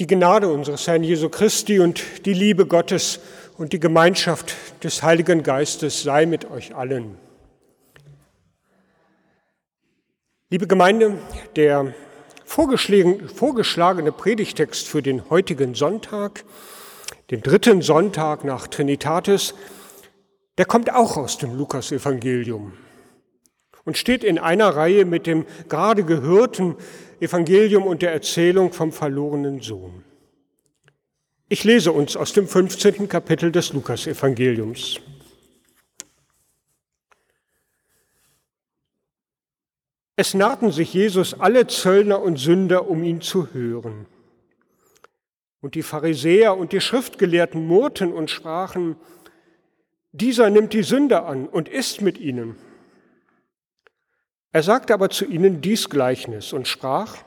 Die Gnade unseres Herrn Jesu Christi und die Liebe Gottes und die Gemeinschaft des Heiligen Geistes sei mit euch allen. Liebe Gemeinde, der vorgeschlagene Predigtext für den heutigen Sonntag, den dritten Sonntag nach Trinitatis, der kommt auch aus dem Lukasevangelium und steht in einer Reihe mit dem gerade gehörten Evangelium und der Erzählung vom verlorenen Sohn. Ich lese uns aus dem 15. Kapitel des Lukasevangeliums. Es nahten sich Jesus alle Zöllner und Sünder, um ihn zu hören. Und die Pharisäer und die Schriftgelehrten murrten und sprachen, dieser nimmt die Sünder an und isst mit ihnen. Er sagte aber zu ihnen dies Gleichnis und sprach,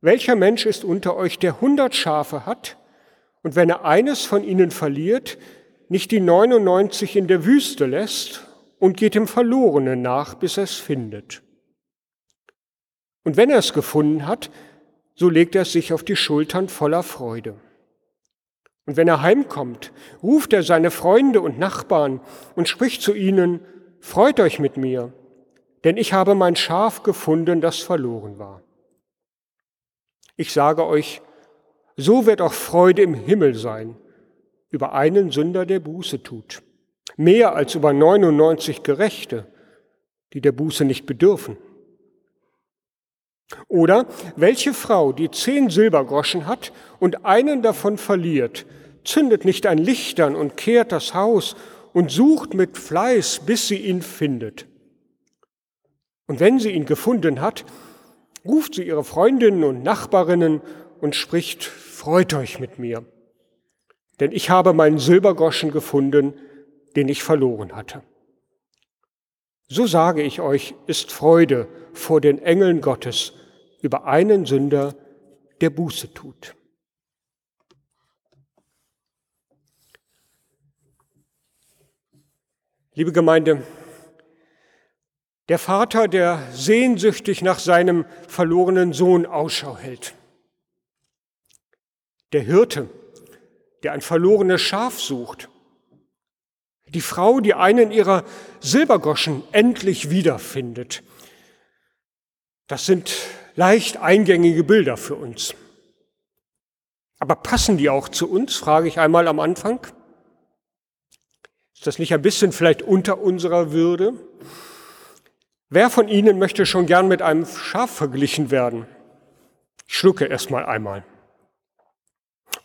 welcher Mensch ist unter euch, der hundert Schafe hat, und wenn er eines von ihnen verliert, nicht die 99 in der Wüste lässt und geht dem Verlorenen nach, bis er es findet. Und wenn er es gefunden hat, so legt er es sich auf die Schultern voller Freude. Und wenn er heimkommt, ruft er seine Freunde und Nachbarn und spricht zu ihnen, Freut euch mit mir, denn ich habe mein Schaf gefunden, das verloren war. Ich sage euch, so wird auch Freude im Himmel sein über einen Sünder, der Buße tut, mehr als über 99 Gerechte, die der Buße nicht bedürfen. Oder welche Frau, die zehn Silbergroschen hat und einen davon verliert, zündet nicht ein Lichtern und kehrt das Haus und sucht mit Fleiß, bis sie ihn findet. Und wenn sie ihn gefunden hat, ruft sie ihre Freundinnen und Nachbarinnen und spricht, freut euch mit mir, denn ich habe meinen Silbergroschen gefunden, den ich verloren hatte. So sage ich euch, ist Freude vor den Engeln Gottes über einen Sünder, der Buße tut. Liebe Gemeinde, der Vater, der sehnsüchtig nach seinem verlorenen Sohn Ausschau hält. Der Hirte, der ein verlorenes Schaf sucht. Die Frau, die einen ihrer Silbergoschen endlich wiederfindet. Das sind leicht eingängige Bilder für uns. Aber passen die auch zu uns, frage ich einmal am Anfang. Ist das nicht ein bisschen vielleicht unter unserer Würde? Wer von Ihnen möchte schon gern mit einem Schaf verglichen werden? Ich schlucke erstmal einmal.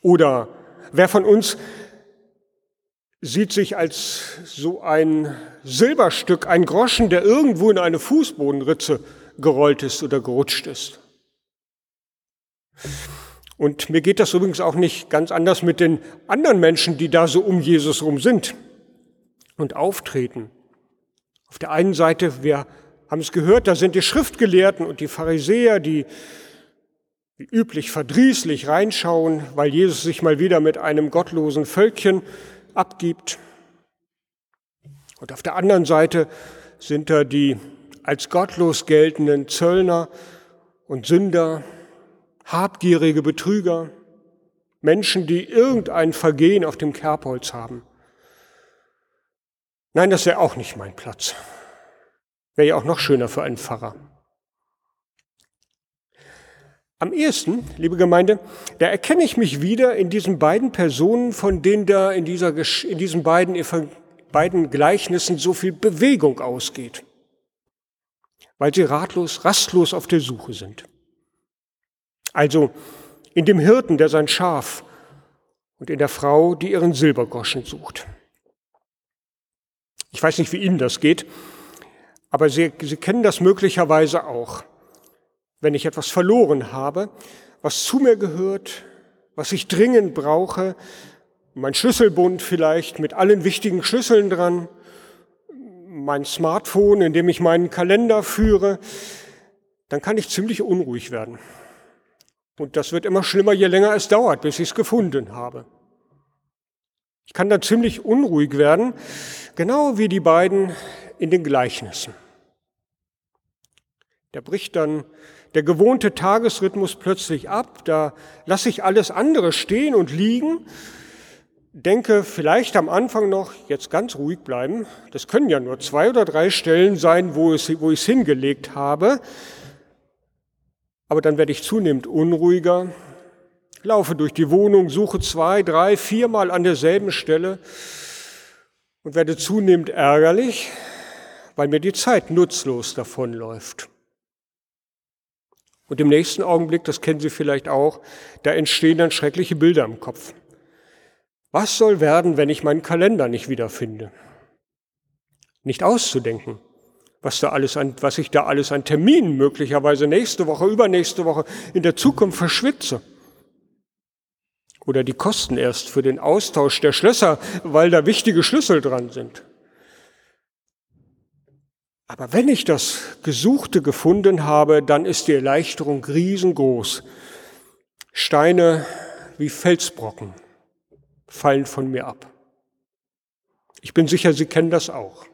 Oder wer von uns sieht sich als so ein Silberstück, ein Groschen, der irgendwo in eine Fußbodenritze gerollt ist oder gerutscht ist? Und mir geht das übrigens auch nicht ganz anders mit den anderen Menschen, die da so um Jesus rum sind und auftreten. Auf der einen Seite, wir haben es gehört, da sind die Schriftgelehrten und die Pharisäer, die wie üblich verdrießlich reinschauen, weil Jesus sich mal wieder mit einem gottlosen Völkchen abgibt. Und auf der anderen Seite sind da die als gottlos geltenden Zöllner und Sünder, habgierige Betrüger, Menschen, die irgendein Vergehen auf dem Kerbholz haben. Nein, das wäre auch nicht mein Platz. Wäre ja auch noch schöner für einen Pfarrer. Am ehesten, liebe Gemeinde, da erkenne ich mich wieder in diesen beiden Personen, von denen da in, dieser, in diesen beiden, beiden Gleichnissen so viel Bewegung ausgeht, weil sie ratlos, rastlos auf der Suche sind. Also in dem Hirten, der sein Schaf und in der Frau, die ihren Silbergroschen sucht. Ich weiß nicht, wie Ihnen das geht, aber Sie, Sie kennen das möglicherweise auch. Wenn ich etwas verloren habe, was zu mir gehört, was ich dringend brauche, mein Schlüsselbund vielleicht mit allen wichtigen Schlüsseln dran, mein Smartphone, in dem ich meinen Kalender führe, dann kann ich ziemlich unruhig werden. Und das wird immer schlimmer, je länger es dauert, bis ich es gefunden habe. Ich kann dann ziemlich unruhig werden, genau wie die beiden in den Gleichnissen. Da bricht dann der gewohnte Tagesrhythmus plötzlich ab, da lasse ich alles andere stehen und liegen, denke vielleicht am Anfang noch, jetzt ganz ruhig bleiben, das können ja nur zwei oder drei Stellen sein, wo, es, wo ich es hingelegt habe, aber dann werde ich zunehmend unruhiger, laufe durch die Wohnung, suche zwei, drei, viermal an derselben Stelle und werde zunehmend ärgerlich, weil mir die Zeit nutzlos davonläuft. Und im nächsten Augenblick, das kennen Sie vielleicht auch, da entstehen dann schreckliche Bilder im Kopf. Was soll werden, wenn ich meinen Kalender nicht wiederfinde? Nicht auszudenken, was, da alles an, was ich da alles an Terminen möglicherweise nächste Woche, übernächste Woche in der Zukunft verschwitze. Oder die Kosten erst für den Austausch der Schlösser, weil da wichtige Schlüssel dran sind. Aber wenn ich das Gesuchte gefunden habe, dann ist die Erleichterung riesengroß. Steine wie Felsbrocken fallen von mir ab. Ich bin sicher, Sie kennen das auch.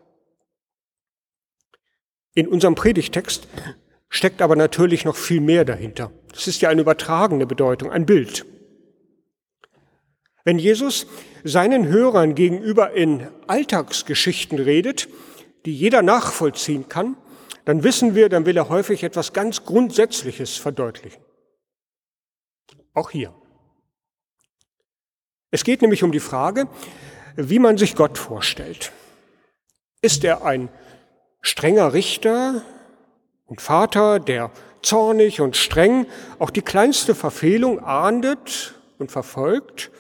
In unserem Predigtext steckt aber natürlich noch viel mehr dahinter. Das ist ja eine übertragene Bedeutung, ein Bild. Wenn Jesus seinen Hörern gegenüber in Alltagsgeschichten redet, die jeder nachvollziehen kann, dann wissen wir, dann will er häufig etwas ganz Grundsätzliches verdeutlichen. Auch hier. Es geht nämlich um die Frage, wie man sich Gott vorstellt. Ist er ein strenger Richter und Vater, der zornig und streng auch die kleinste Verfehlung ahndet und verfolgt?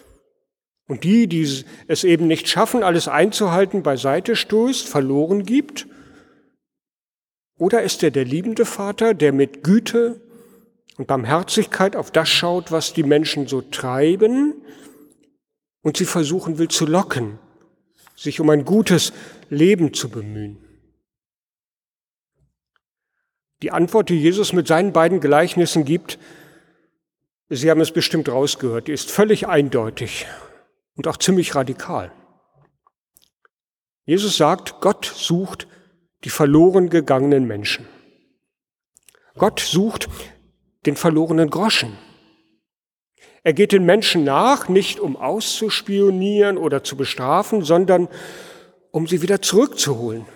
Und die, die es eben nicht schaffen, alles einzuhalten, beiseite stößt, verloren gibt? Oder ist er der liebende Vater, der mit Güte und Barmherzigkeit auf das schaut, was die Menschen so treiben und sie versuchen will zu locken, sich um ein gutes Leben zu bemühen? Die Antwort, die Jesus mit seinen beiden Gleichnissen gibt, Sie haben es bestimmt rausgehört, die ist völlig eindeutig und auch ziemlich radikal. Jesus sagt, Gott sucht die verloren gegangenen Menschen. Gott sucht den verlorenen Groschen. Er geht den Menschen nach, nicht um auszuspionieren oder zu bestrafen, sondern um sie wieder zurückzuholen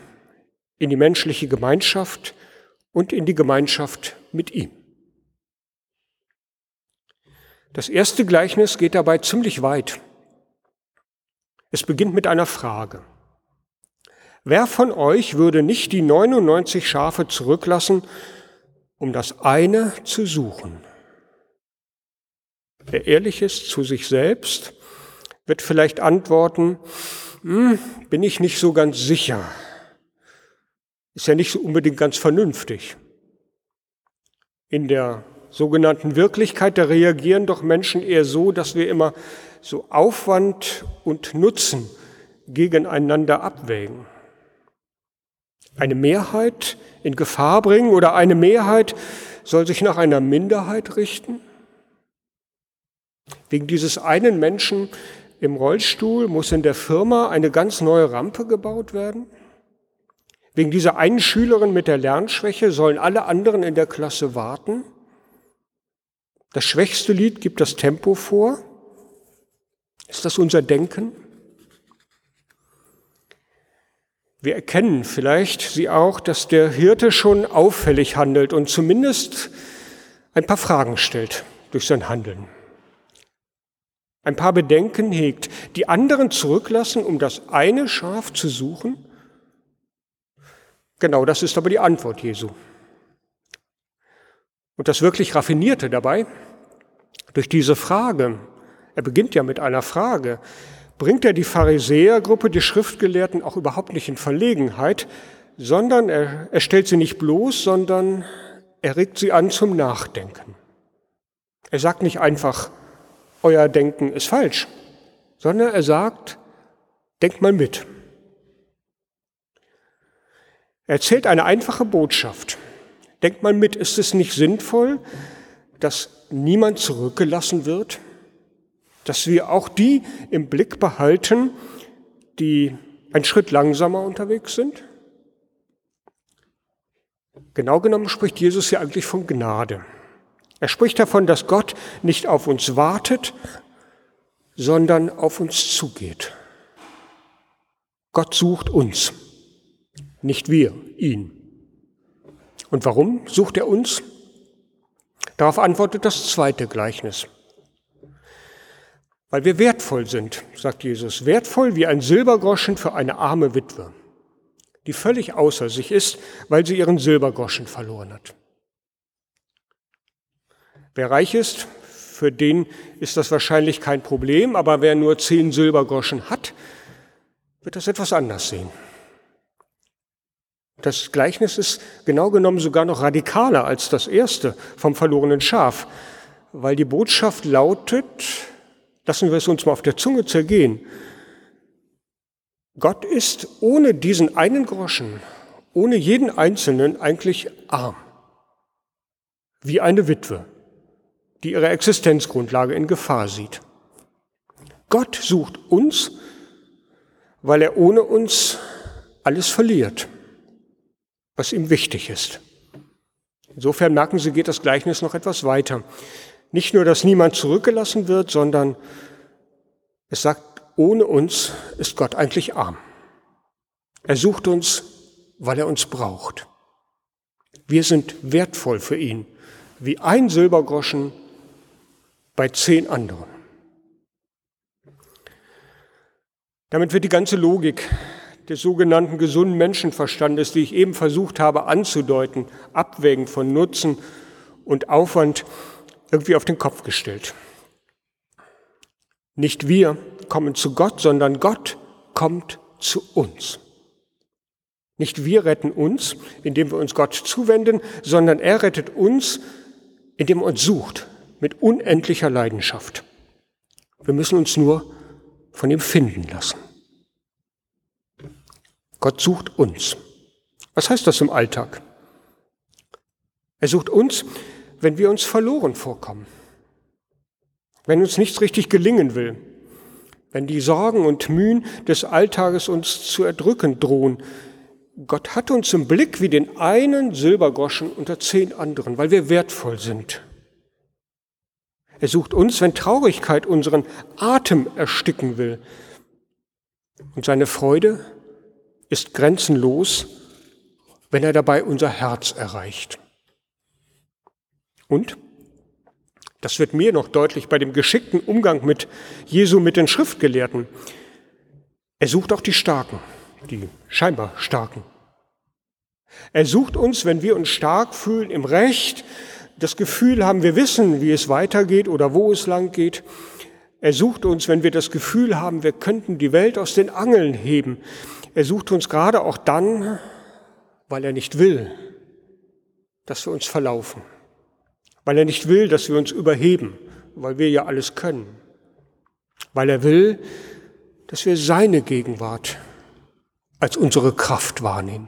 in die menschliche Gemeinschaft und in die Gemeinschaft mit ihm. Das erste Gleichnis geht dabei ziemlich weit. Es beginnt mit einer Frage. Wer von euch würde nicht die 99 Schafe zurücklassen, um das eine zu suchen? Wer ehrlich ist zu sich selbst, wird vielleicht antworten, hm, bin ich nicht so ganz sicher. Ist ja nicht so unbedingt ganz vernünftig. In der sogenannten Wirklichkeit, da reagieren doch Menschen eher so, dass wir immer so Aufwand und Nutzen gegeneinander abwägen. Eine Mehrheit in Gefahr bringen oder eine Mehrheit soll sich nach einer Minderheit richten? Wegen dieses einen Menschen im Rollstuhl muss in der Firma eine ganz neue Rampe gebaut werden? Wegen dieser einen Schülerin mit der Lernschwäche sollen alle anderen in der Klasse warten? Das schwächste Lied gibt das Tempo vor ist das unser Denken? Wir erkennen vielleicht Sie auch, dass der Hirte schon auffällig handelt und zumindest ein paar Fragen stellt durch sein Handeln. Ein paar Bedenken hegt, die anderen zurücklassen, um das eine Schaf zu suchen? Genau das ist aber die Antwort Jesu. Und das wirklich Raffinierte dabei, durch diese Frage, er beginnt ja mit einer Frage. Bringt er die Pharisäergruppe, die Schriftgelehrten auch überhaupt nicht in Verlegenheit, sondern er, er stellt sie nicht bloß, sondern er regt sie an zum Nachdenken. Er sagt nicht einfach, euer Denken ist falsch, sondern er sagt, denkt mal mit. Er erzählt eine einfache Botschaft. Denkt mal mit, ist es nicht sinnvoll, dass niemand zurückgelassen wird? Dass wir auch die im Blick behalten, die einen Schritt langsamer unterwegs sind? Genau genommen spricht Jesus ja eigentlich von Gnade. Er spricht davon, dass Gott nicht auf uns wartet, sondern auf uns zugeht. Gott sucht uns, nicht wir ihn. Und warum sucht er uns? Darauf antwortet das zweite Gleichnis. Weil wir wertvoll sind, sagt Jesus, wertvoll wie ein Silbergroschen für eine arme Witwe, die völlig außer sich ist, weil sie ihren Silbergroschen verloren hat. Wer reich ist, für den ist das wahrscheinlich kein Problem, aber wer nur zehn Silbergroschen hat, wird das etwas anders sehen. Das Gleichnis ist genau genommen sogar noch radikaler als das erste vom verlorenen Schaf, weil die Botschaft lautet, lassen wir es uns mal auf der Zunge zergehen, Gott ist ohne diesen einen Groschen, ohne jeden Einzelnen eigentlich arm, wie eine Witwe die ihre Existenzgrundlage in Gefahr sieht. Gott sucht uns, weil er ohne uns alles verliert, was ihm wichtig ist. Insofern merken Sie, geht das Gleichnis noch etwas weiter. Nicht nur, dass niemand zurückgelassen wird, sondern es sagt, ohne uns ist Gott eigentlich arm. Er sucht uns, weil er uns braucht. Wir sind wertvoll für ihn, wie ein Silbergroschen bei zehn anderen. Damit wird die ganze Logik des sogenannten gesunden Menschenverstandes, die ich eben versucht habe anzudeuten, abwägen von Nutzen und Aufwand, irgendwie auf den Kopf gestellt. Nicht wir kommen zu Gott, sondern Gott kommt zu uns. Nicht wir retten uns, indem wir uns Gott zuwenden, sondern er rettet uns, indem er uns sucht, mit unendlicher Leidenschaft. Wir müssen uns nur von ihm finden lassen. Gott sucht uns. Was heißt das im Alltag? Er sucht uns, wenn wir uns verloren vorkommen, wenn uns nichts richtig gelingen will, wenn die Sorgen und Mühen des Alltages uns zu erdrücken drohen. Gott hat uns im Blick wie den einen Silbergroschen unter zehn anderen, weil wir wertvoll sind. Er sucht uns, wenn Traurigkeit unseren Atem ersticken will. Und seine Freude ist grenzenlos, wenn er dabei unser Herz erreicht. Und, das wird mir noch deutlich bei dem geschickten Umgang mit Jesu mit den Schriftgelehrten, er sucht auch die Starken, die scheinbar Starken. Er sucht uns, wenn wir uns stark fühlen, im Recht, das Gefühl haben, wir wissen, wie es weitergeht oder wo es lang geht. Er sucht uns, wenn wir das Gefühl haben, wir könnten die Welt aus den Angeln heben. Er sucht uns gerade auch dann, weil er nicht will, dass wir uns verlaufen. Weil er nicht will, dass wir uns überheben, weil wir ja alles können. Weil er will, dass wir seine Gegenwart als unsere Kraft wahrnehmen.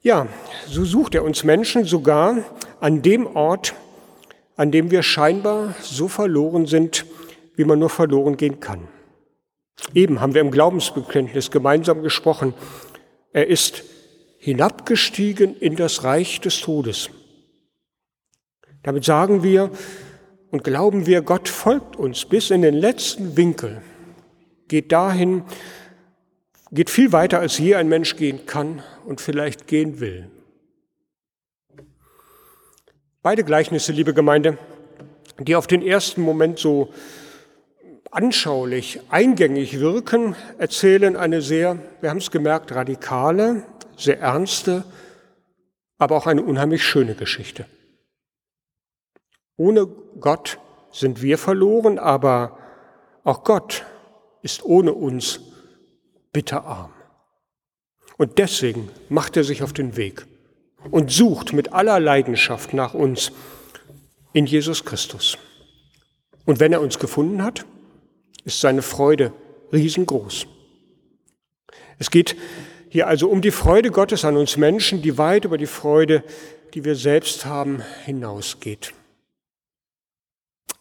Ja, so sucht er uns Menschen sogar an dem Ort, an dem wir scheinbar so verloren sind, wie man nur verloren gehen kann. Eben haben wir im Glaubensbekenntnis gemeinsam gesprochen, er ist hinabgestiegen in das Reich des Todes. Damit sagen wir und glauben wir, Gott folgt uns bis in den letzten Winkel, geht dahin, geht viel weiter, als je ein Mensch gehen kann und vielleicht gehen will. Beide Gleichnisse, liebe Gemeinde, die auf den ersten Moment so anschaulich, eingängig wirken, erzählen eine sehr, wir haben es gemerkt, radikale, sehr ernste, aber auch eine unheimlich schöne Geschichte. Ohne Gott sind wir verloren, aber auch Gott ist ohne uns bitterarm. Und deswegen macht er sich auf den Weg und sucht mit aller Leidenschaft nach uns in Jesus Christus. Und wenn er uns gefunden hat, ist seine Freude riesengroß. Es geht hier also um die Freude Gottes an uns Menschen, die weit über die Freude, die wir selbst haben, hinausgeht.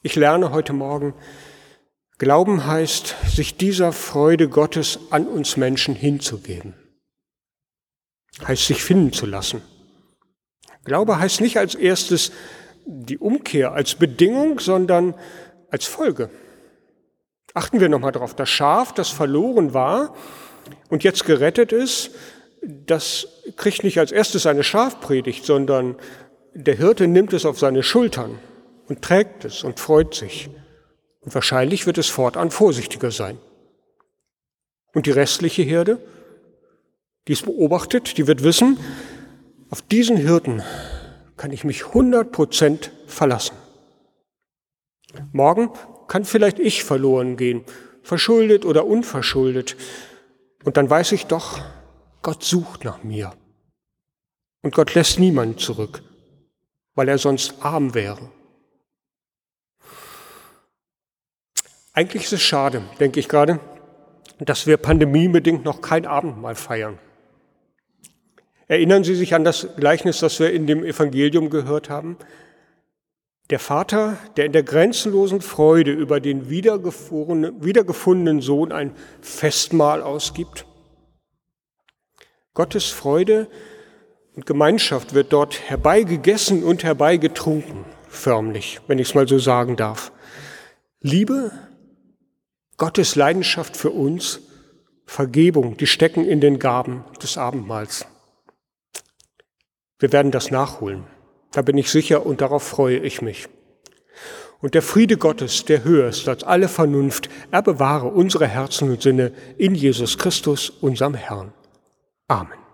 Ich lerne heute Morgen, Glauben heißt, sich dieser Freude Gottes an uns Menschen hinzugeben. heißt sich finden zu lassen. Glaube heißt nicht als erstes die Umkehr als Bedingung, sondern als Folge. Achten wir nochmal drauf. Das Schaf, das verloren war und jetzt gerettet ist, das kriegt nicht als erstes eine Schafpredigt, sondern der Hirte nimmt es auf seine Schultern und trägt es und freut sich. Und wahrscheinlich wird es fortan vorsichtiger sein. Und die restliche Herde, die es beobachtet, die wird wissen, auf diesen Hirten kann ich mich 100 Prozent verlassen. Morgen kann vielleicht ich verloren gehen, verschuldet oder unverschuldet. Und dann weiß ich doch, Gott sucht nach mir. Und Gott lässt niemanden zurück, weil er sonst arm wäre. Eigentlich ist es schade, denke ich gerade, dass wir pandemiebedingt noch kein Abendmahl feiern. Erinnern Sie sich an das Gleichnis, das wir in dem Evangelium gehört haben? Der Vater, der in der grenzenlosen Freude über den wiedergefundenen Sohn ein Festmahl ausgibt. Gottes Freude und Gemeinschaft wird dort herbeigegessen und herbeigetrunken, förmlich, wenn ich es mal so sagen darf. Liebe, Gottes Leidenschaft für uns, Vergebung, die stecken in den Gaben des Abendmahls. Wir werden das nachholen. Da bin ich sicher und darauf freue ich mich. Und der Friede Gottes, der höher ist als alle Vernunft, er bewahre unsere Herzen und Sinne in Jesus Christus, unserem Herrn. Amen.